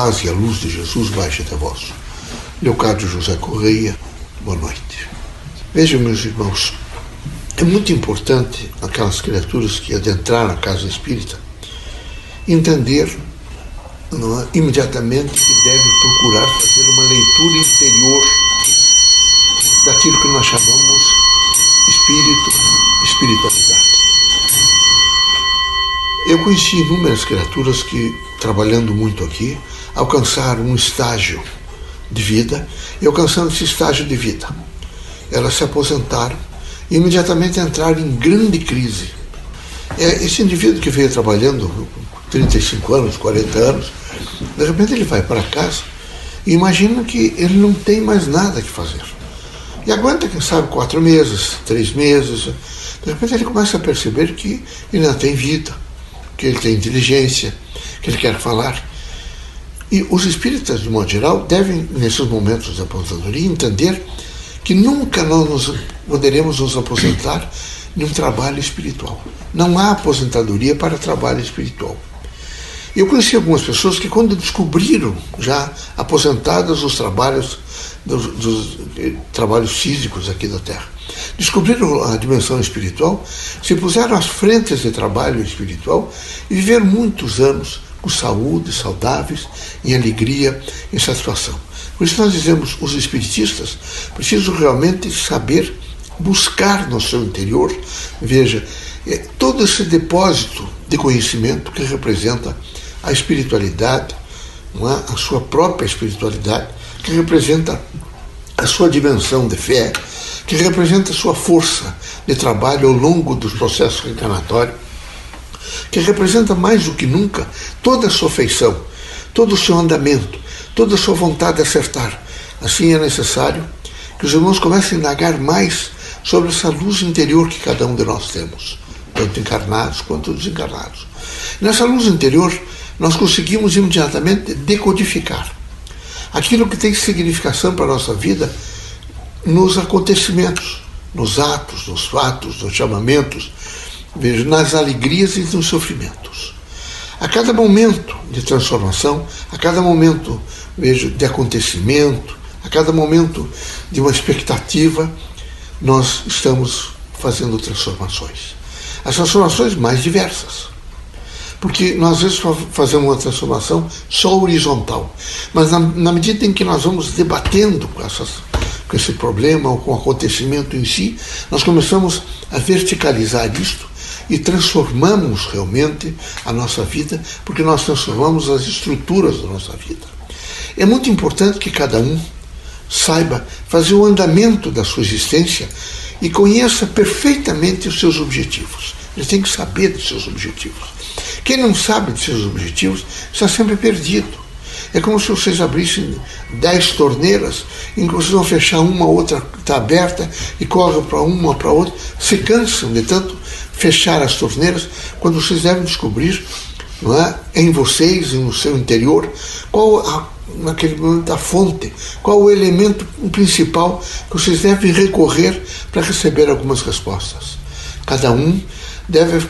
paz e a luz de Jesus baixe até vós. Leocádio José Correia, boa noite. Vejam, meus irmãos, é muito importante aquelas criaturas que adentraram a casa espírita entender é, imediatamente que devem procurar fazer uma leitura interior daquilo que nós chamamos espírito, espiritualidade. Eu conheci inúmeras criaturas que, trabalhando muito aqui, alcançaram um estágio de vida e, alcançando esse estágio de vida, elas se aposentaram e imediatamente entraram em grande crise. É, esse indivíduo que veio trabalhando 35 anos, 40 anos, de repente ele vai para casa e imagina que ele não tem mais nada que fazer. E aguenta, quem sabe, quatro meses, três meses. De repente ele começa a perceber que ele não tem vida que ele tem inteligência, que ele quer falar. E os espíritas, de modo geral, devem, nesses momentos de aposentadoria, entender que nunca nós nos, poderemos nos aposentar de um trabalho espiritual. Não há aposentadoria para trabalho espiritual. Eu conheci algumas pessoas que, quando descobriram, já aposentadas os trabalhos, dos, dos eh, trabalhos físicos aqui da Terra, descobriram a dimensão espiritual, se puseram às frentes de trabalho espiritual e viveram muitos anos com saúde, saudáveis, em alegria, em satisfação. Por isso nós dizemos, os espiritistas precisam realmente saber buscar no seu interior, veja, é, todo esse depósito de conhecimento que representa a espiritualidade, é? a sua própria espiritualidade, que representa a sua dimensão de fé, que representa sua força de trabalho ao longo dos processos reencarnatórios, que representa mais do que nunca toda a sua feição, todo o seu andamento, toda a sua vontade de acertar. Assim é necessário que os irmãos comecem a indagar mais sobre essa luz interior que cada um de nós temos, tanto encarnados quanto desencarnados. Nessa luz interior, nós conseguimos imediatamente decodificar aquilo que tem significação para a nossa vida nos acontecimentos, nos atos, nos fatos, nos chamamentos, vejo, nas alegrias e nos sofrimentos. A cada momento de transformação, a cada momento, vejo, de acontecimento, a cada momento de uma expectativa, nós estamos fazendo transformações. As transformações mais diversas. Porque nós às vezes fazemos uma transformação só horizontal, mas na, na medida em que nós vamos debatendo com essas com esse problema ou com o acontecimento em si, nós começamos a verticalizar isto e transformamos realmente a nossa vida, porque nós transformamos as estruturas da nossa vida. É muito importante que cada um saiba fazer o andamento da sua existência e conheça perfeitamente os seus objetivos. Ele tem que saber dos seus objetivos. Quem não sabe dos seus objetivos está sempre perdido. É como se vocês abrissem dez torneiras, em que vocês vão fechar uma, outra está aberta, e correm para uma, para outra, se cansam de tanto fechar as torneiras, quando vocês devem descobrir não é, em vocês, no seu interior, qual a, naquele momento a fonte, qual o elemento principal que vocês devem recorrer para receber algumas respostas. Cada um deve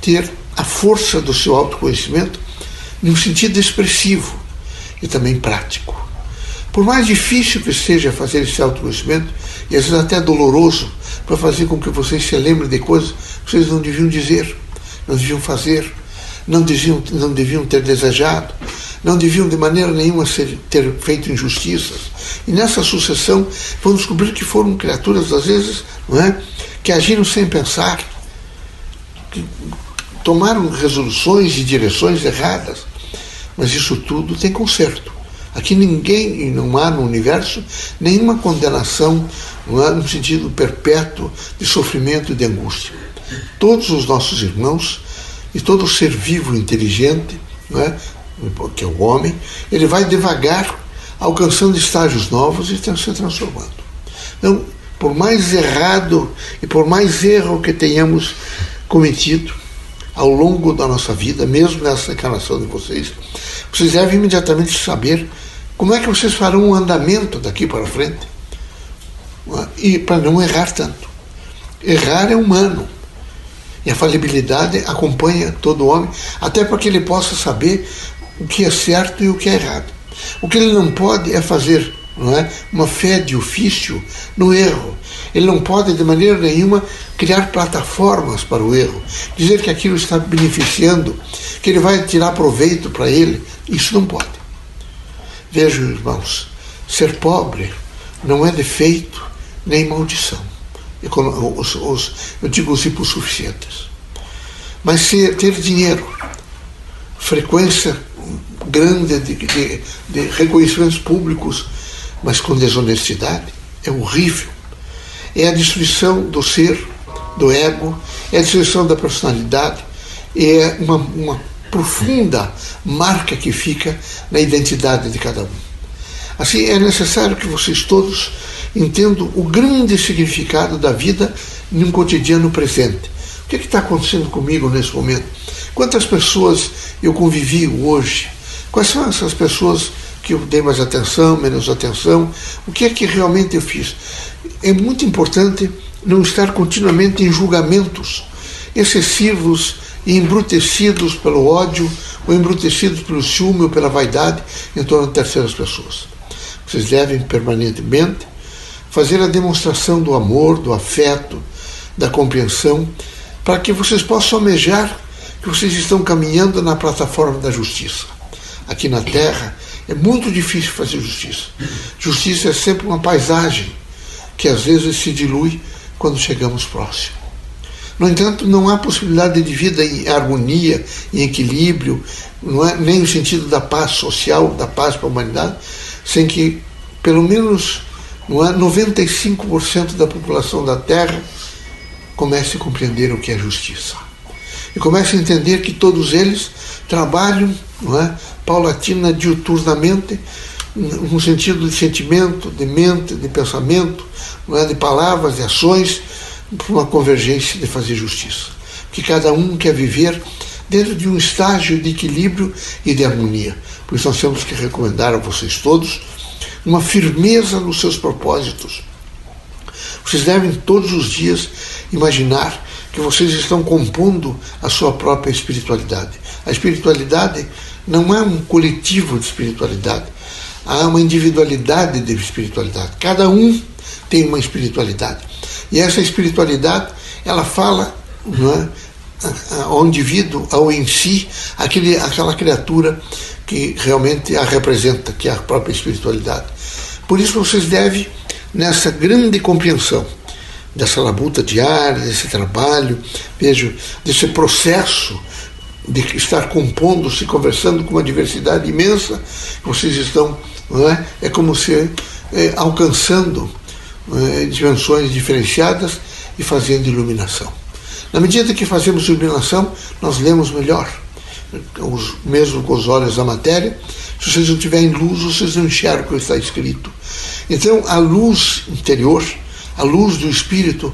ter a força do seu autoconhecimento num sentido expressivo e também prático. Por mais difícil que seja fazer esse autoconhecimento, e às vezes até doloroso, para fazer com que vocês se lembrem de coisas que vocês não deviam dizer, não deviam fazer, não deviam, não deviam ter desejado, não deviam de maneira nenhuma ser, ter feito injustiças. E nessa sucessão vão descobrir que foram criaturas, às vezes, não é, que agiram sem pensar, que tomaram resoluções e direções erradas mas isso tudo tem conserto. Aqui ninguém, e não há no universo, nenhuma condenação não há no sentido perpétuo de sofrimento e de angústia. Todos os nossos irmãos e todo ser vivo inteligente, não é? que é o homem, ele vai devagar alcançando estágios novos e se transformando. Então, por mais errado e por mais erro que tenhamos cometido, ao longo da nossa vida, mesmo nessa encarnação de vocês, vocês devem imediatamente saber como é que vocês farão um andamento daqui para frente. E para não errar tanto. Errar é humano. E a falibilidade acompanha todo homem, até para que ele possa saber o que é certo e o que é errado. O que ele não pode é fazer não é, uma fé de ofício no erro. Ele não pode, de maneira nenhuma, criar plataformas para o erro, dizer que aquilo está beneficiando, que ele vai tirar proveito para ele. Isso não pode. Vejam, irmãos, ser pobre não é defeito nem maldição. Os, os, eu digo os hipossuficientes. Mas ser, ter dinheiro, frequência grande de, de, de reconhecimentos públicos, mas com desonestidade, é horrível é a destruição do ser, do ego, é a destruição da personalidade, é uma, uma profunda marca que fica na identidade de cada um. Assim, é necessário que vocês todos entendam o grande significado da vida em um cotidiano presente. O que é está acontecendo comigo nesse momento? Quantas pessoas eu convivi hoje? Quais são essas pessoas que eu dei mais atenção, menos atenção? O que é que realmente eu fiz? É muito importante não estar continuamente em julgamentos excessivos e embrutecidos pelo ódio ou embrutecidos pelo ciúme ou pela vaidade em torno de terceiras pessoas. Vocês devem permanentemente fazer a demonstração do amor, do afeto, da compreensão, para que vocês possam almejar que vocês estão caminhando na plataforma da justiça. Aqui na Terra é muito difícil fazer justiça. Justiça é sempre uma paisagem que às vezes se dilui quando chegamos próximo. No entanto, não há possibilidade de vida em harmonia, em equilíbrio, não é, nem no sentido da paz social, da paz para a humanidade, sem que pelo menos não é, 95% da população da Terra comece a compreender o que é justiça. E comece a entender que todos eles trabalham não é, paulatina, diuturnamente, no sentido de sentimento, de mente, de pensamento, não é? de palavras, de ações, para uma convergência de fazer justiça. Que cada um quer viver dentro de um estágio de equilíbrio e de harmonia. Por isso nós temos que recomendar a vocês todos uma firmeza nos seus propósitos. Vocês devem todos os dias imaginar que vocês estão compondo a sua própria espiritualidade. A espiritualidade não é um coletivo de espiritualidade, há uma individualidade de espiritualidade. Cada um tem uma espiritualidade. E essa espiritualidade, ela fala é, ao indivíduo, ao em si, aquele, aquela criatura que realmente a representa, que é a própria espiritualidade. Por isso vocês devem, nessa grande compreensão dessa labuta diária, desse trabalho, vejo, desse processo de estar compondo, se conversando com uma diversidade imensa, vocês estão não é? é como se é, alcançando é, dimensões diferenciadas e fazendo iluminação. Na medida que fazemos iluminação, nós lemos melhor, os, mesmo com os olhos da matéria. Se vocês não tiverem luz, vocês não enxergam o que está escrito. Então, a luz interior, a luz do espírito,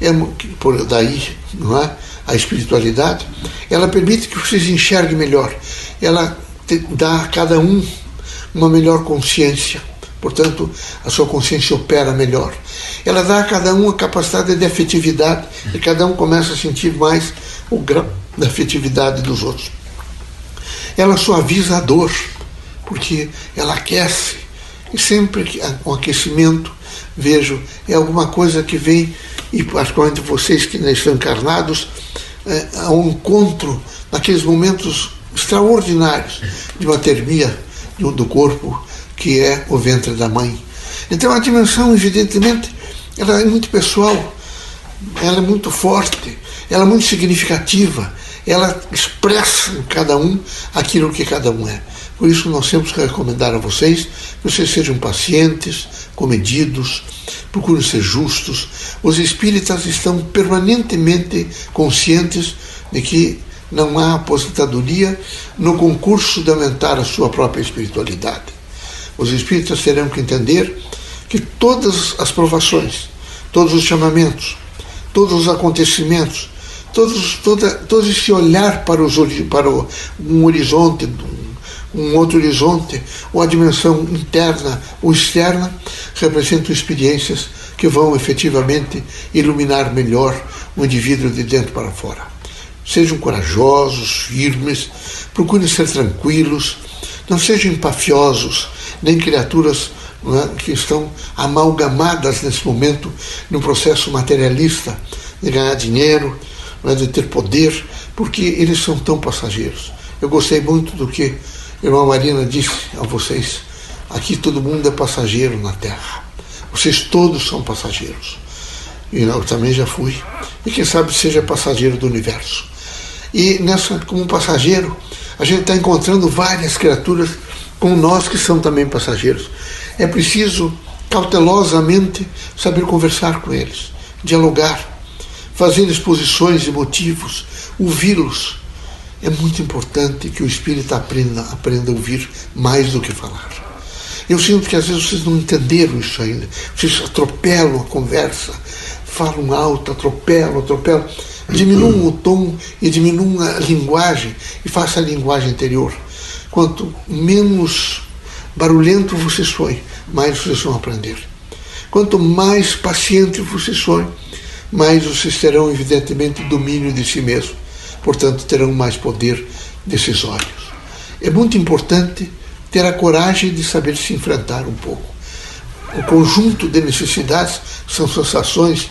é, por daí, não é? A espiritualidade, ela permite que vocês enxerguem melhor. Ela dá a cada um uma melhor consciência. Portanto, a sua consciência opera melhor. Ela dá a cada um a capacidade de afetividade e cada um começa a sentir mais o grau da afetividade dos outros. Ela suaviza a dor, porque ela aquece. E sempre que com aquecimento, vejo, é alguma coisa que vem, e particularmente vocês que estão encarnados, é, ao encontro naqueles momentos extraordinários de uma termia do corpo que é o ventre da mãe. Então a dimensão, evidentemente, ela é muito pessoal, ela é muito forte, ela é muito significativa, ela expressa em cada um aquilo que cada um é. Por isso nós temos que recomendar a vocês que vocês sejam pacientes, comedidos, procurem ser justos. Os espíritas estão permanentemente conscientes de que não há aposentadoria no concurso de aumentar a sua própria espiritualidade. Os espíritas terão que entender que todas as provações, todos os chamamentos, todos os acontecimentos, todos, toda, todo esse olhar para, os, para um horizonte, um outro horizonte, ou a dimensão interna ou externa, representam experiências que vão efetivamente iluminar melhor o indivíduo de dentro para fora. Sejam corajosos, firmes, procurem ser tranquilos, Não sejam empafiosos, nem criaturas é, que estão amalgamadas nesse momento num processo materialista de ganhar dinheiro, é, de ter poder, porque eles são tão passageiros. Eu gostei muito do que irmã Marina disse a vocês. Aqui todo mundo é passageiro na Terra. Vocês todos são passageiros. E eu também já fui. E quem sabe seja passageiro do universo. E nessa, como passageiro, a gente está encontrando várias criaturas como nós que são também passageiros. É preciso cautelosamente saber conversar com eles, dialogar, fazer exposições de motivos, ouvi-los. É muito importante que o espírito aprenda, aprenda a ouvir mais do que falar. Eu sinto que às vezes vocês não entenderam isso ainda. Vocês atropelam a conversa, falam alto, atropelam, atropelam. Diminuam o tom e diminuam a linguagem e faça a linguagem interior. Quanto menos barulhento vocês forem, mais vocês vão aprender. Quanto mais paciente vocês forem, mais vocês terão, evidentemente, domínio de si mesmo. Portanto, terão mais poder decisórios. É muito importante ter a coragem de saber se enfrentar um pouco. O conjunto de necessidades são sensações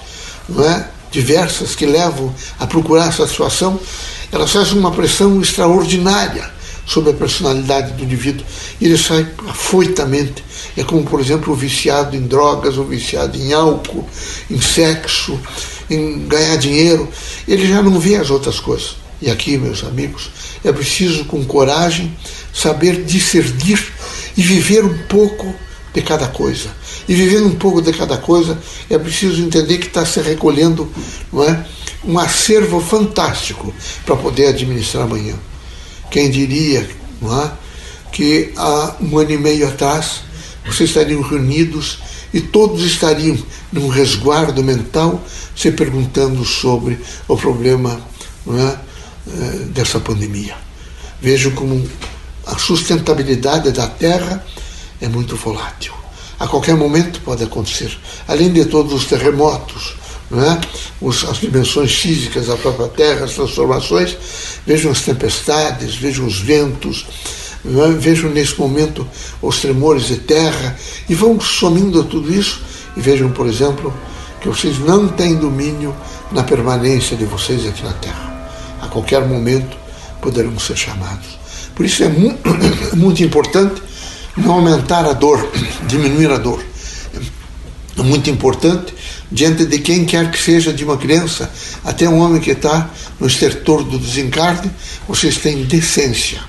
é, diversas que levam a procurar satisfação, elas fazem uma pressão extraordinária sobre a personalidade do indivíduo. Ele sai afoitamente. É como, por exemplo, o viciado em drogas, o viciado em álcool, em sexo, em ganhar dinheiro. Ele já não vê as outras coisas. E aqui, meus amigos, é preciso, com coragem, saber discernir e viver um pouco de cada coisa. E vivendo um pouco de cada coisa, é preciso entender que está se recolhendo não é, um acervo fantástico para poder administrar amanhã. Quem diria não é, que há um ano e meio atrás vocês estariam reunidos e todos estariam num resguardo mental se perguntando sobre o problema não é, dessa pandemia. Vejo como a sustentabilidade da Terra é muito volátil. A qualquer momento pode acontecer. Além de todos os terremotos, é? Os, as dimensões físicas da própria Terra, as transformações, vejam as tempestades, vejam os ventos, é? vejam nesse momento os tremores de terra e vão somindo a tudo isso e vejam, por exemplo, que vocês não têm domínio na permanência de vocês aqui na Terra. Qualquer momento poderão ser chamados. Por isso é muito, muito importante não aumentar a dor, diminuir a dor. É muito importante diante de quem quer que seja, de uma criança até um homem que está no estertor do desencarne, vocês têm decência,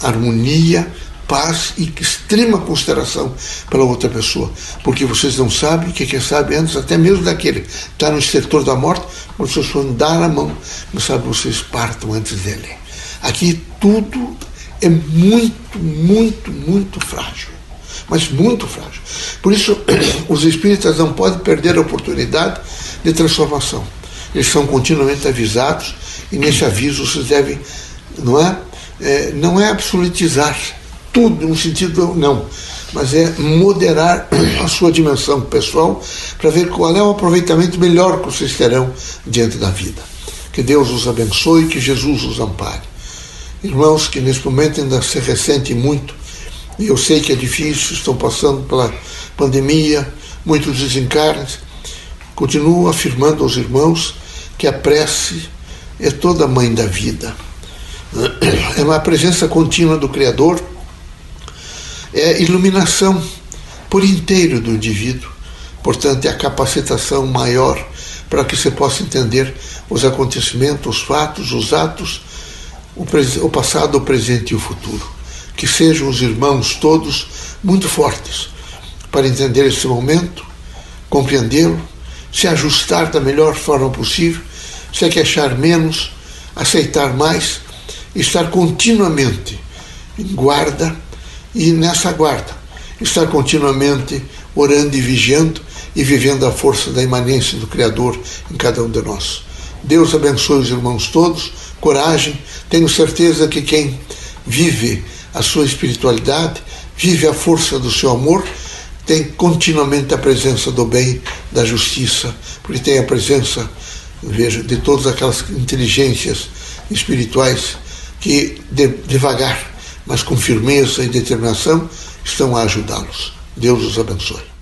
harmonia, paz e extrema consideração pela outra pessoa, porque vocês não sabem que quem sabe antes, até mesmo daquele que está no estertor da morte, quando vocês forem dar a mão, não sabe, vocês partam antes dele. Aqui tudo é muito, muito, muito frágil. Mas muito frágil. Por isso, os espíritas não podem perder a oportunidade de transformação. Eles são continuamente avisados e nesse aviso vocês devem, não é? é não é absolutizar tudo no sentido não, mas é moderar a sua dimensão pessoal para ver qual é o aproveitamento melhor que vocês terão diante da vida. Que Deus os abençoe, que Jesus os ampare irmãos que nesse momento ainda se ressentem muito, e eu sei que é difícil, estão passando pela pandemia, muitos desencarnes, continuo afirmando aos irmãos que a prece é toda a mãe da vida. É uma presença contínua do Criador, é iluminação por inteiro do indivíduo, portanto, é a capacitação maior para que você possa entender os acontecimentos, os fatos, os atos o, o passado, o presente e o futuro. Que sejam os irmãos todos muito fortes para entender esse momento, compreendê-lo, se ajustar da melhor forma possível, se queixar menos, aceitar mais, estar continuamente em guarda e nessa guarda, estar continuamente orando e vigiando e vivendo a força da imanência do Criador em cada um de nós. Deus abençoe os irmãos todos, coragem. Tenho certeza que quem vive a sua espiritualidade, vive a força do seu amor, tem continuamente a presença do bem, da justiça, porque tem a presença, veja, de todas aquelas inteligências espirituais que de, devagar, mas com firmeza e determinação estão a ajudá-los. Deus os abençoe.